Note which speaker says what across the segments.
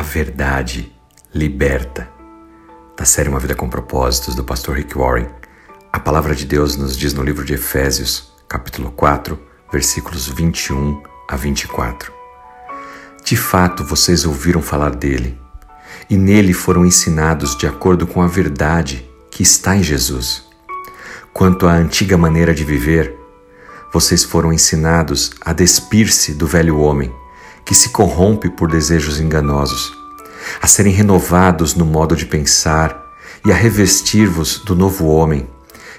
Speaker 1: A verdade liberta. Da série Uma Vida com Propósitos, do pastor Rick Warren, a palavra de Deus nos diz no livro de Efésios, capítulo 4, versículos 21 a 24. De fato, vocês ouviram falar dele, e nele foram ensinados de acordo com a verdade que está em Jesus. Quanto à antiga maneira de viver, vocês foram ensinados a despir-se do velho homem que se corrompe por desejos enganosos, a serem renovados no modo de pensar e a revestir-vos do novo homem,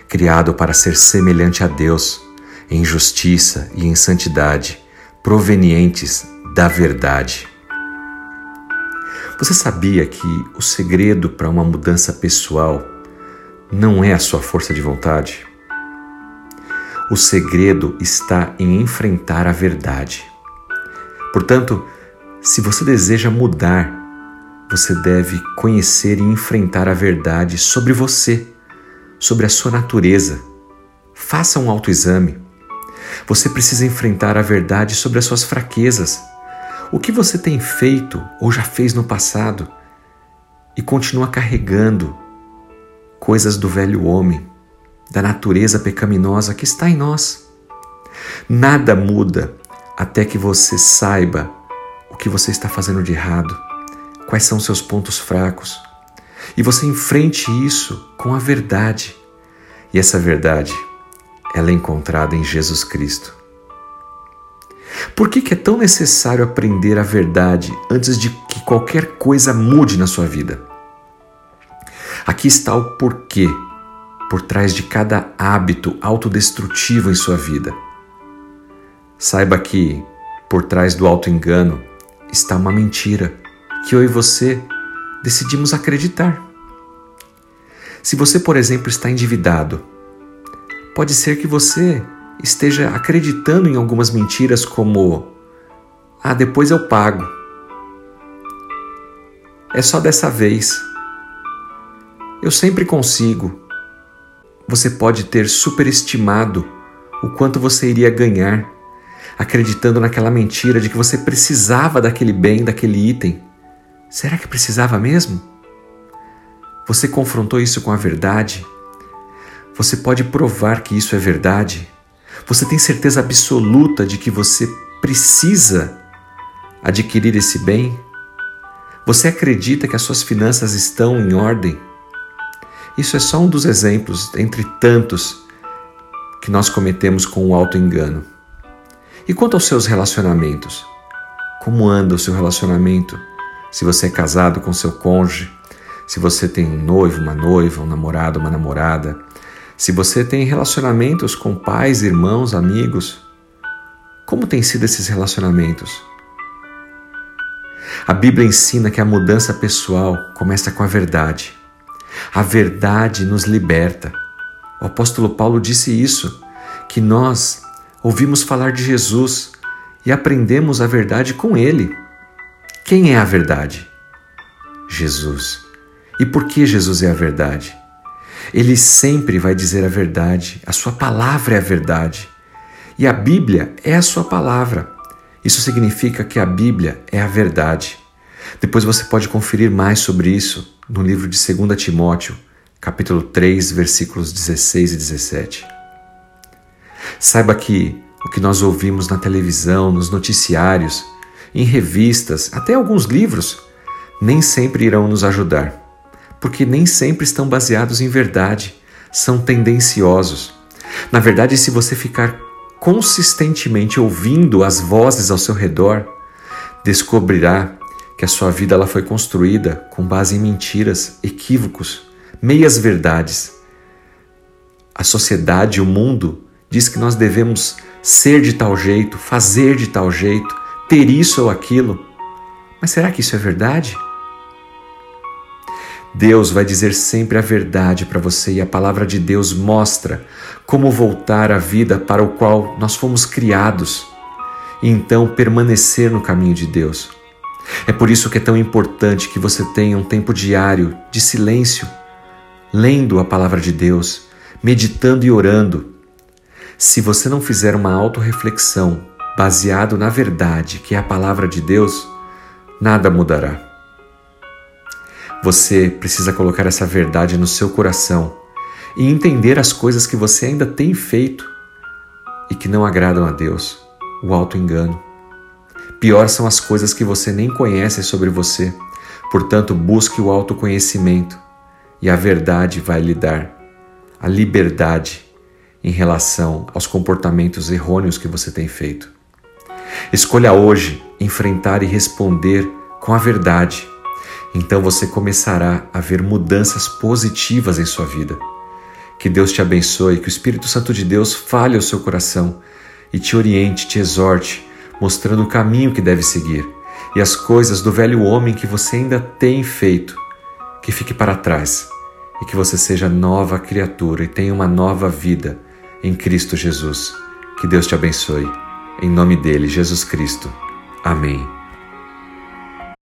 Speaker 1: criado para ser semelhante a Deus, em justiça e em santidade, provenientes da verdade. Você sabia que o segredo para uma mudança pessoal não é a sua força de vontade? O segredo está em enfrentar a verdade. Portanto, se você deseja mudar, você deve conhecer e enfrentar a verdade sobre você, sobre a sua natureza. Faça um autoexame. Você precisa enfrentar a verdade sobre as suas fraquezas. O que você tem feito ou já fez no passado e continua carregando coisas do velho homem, da natureza pecaminosa que está em nós. Nada muda até que você saiba o que você está fazendo de errado, quais são seus pontos fracos, e você enfrente isso com a verdade. E essa verdade, ela é encontrada em Jesus Cristo. Por que, que é tão necessário aprender a verdade antes de que qualquer coisa mude na sua vida? Aqui está o porquê por trás de cada hábito autodestrutivo em sua vida. Saiba que por trás do auto-engano está uma mentira que eu e você decidimos acreditar. Se você, por exemplo, está endividado, pode ser que você esteja acreditando em algumas mentiras como: ah, depois eu pago. É só dessa vez. Eu sempre consigo. Você pode ter superestimado o quanto você iria ganhar acreditando naquela mentira de que você precisava daquele bem, daquele item. Será que precisava mesmo? Você confrontou isso com a verdade? Você pode provar que isso é verdade? Você tem certeza absoluta de que você precisa adquirir esse bem? Você acredita que as suas finanças estão em ordem? Isso é só um dos exemplos, entre tantos, que nós cometemos com o auto-engano. E quanto aos seus relacionamentos? Como anda o seu relacionamento? Se você é casado com seu cônjuge, se você tem um noivo, uma noiva, um namorado, uma namorada, se você tem relacionamentos com pais, irmãos, amigos, como têm sido esses relacionamentos? A Bíblia ensina que a mudança pessoal começa com a verdade. A verdade nos liberta. O apóstolo Paulo disse isso, que nós ouvimos falar de Jesus e aprendemos a verdade com ele. Quem é a verdade? Jesus. E por que Jesus é a verdade? Ele sempre vai dizer a verdade, a sua palavra é a verdade. E a Bíblia é a sua palavra. Isso significa que a Bíblia é a verdade. Depois você pode conferir mais sobre isso no livro de 2 Timóteo, capítulo 3, versículos 16 e 17. Saiba que o que nós ouvimos na televisão, nos noticiários, em revistas, até alguns livros, nem sempre irão nos ajudar, porque nem sempre estão baseados em verdade, são tendenciosos. Na verdade, se você ficar consistentemente ouvindo as vozes ao seu redor, descobrirá que a sua vida ela foi construída com base em mentiras, equívocos, meias verdades. A sociedade, o mundo, diz que nós devemos ser de tal jeito, fazer de tal jeito, ter isso ou aquilo. Mas será que isso é verdade? Deus vai dizer sempre a verdade para você e a palavra de Deus mostra como voltar à vida para o qual nós fomos criados e então permanecer no caminho de Deus. É por isso que é tão importante que você tenha um tempo diário de silêncio, lendo a palavra de Deus, meditando e orando, se você não fizer uma autorreflexão baseado na verdade, que é a palavra de Deus, nada mudará. Você precisa colocar essa verdade no seu coração e entender as coisas que você ainda tem feito e que não agradam a Deus, o auto-engano. Pior são as coisas que você nem conhece sobre você, portanto, busque o autoconhecimento e a verdade vai lhe dar a liberdade em relação aos comportamentos errôneos que você tem feito. Escolha hoje enfrentar e responder com a verdade então você começará a ver mudanças positivas em sua vida. Que Deus te abençoe, que o Espírito Santo de Deus fale ao seu coração e te oriente, te exorte, mostrando o caminho que deve seguir e as coisas do velho homem que você ainda tem feito, que fique para trás e que você seja nova criatura e tenha uma nova vida em Cristo Jesus. Que Deus te abençoe. Em nome dele, Jesus Cristo. Amém.